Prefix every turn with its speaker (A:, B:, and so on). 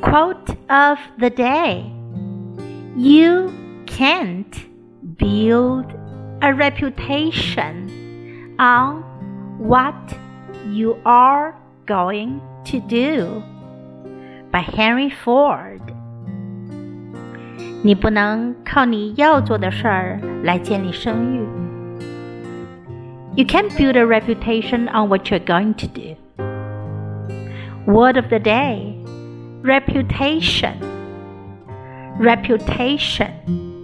A: Quote of the day You can't build a reputation on what you are going to do by Henry Ford. 你不能靠你要做的事儿来建立声誉。You can't build a reputation on what you're going to do. Word of the day reputation. Reputation.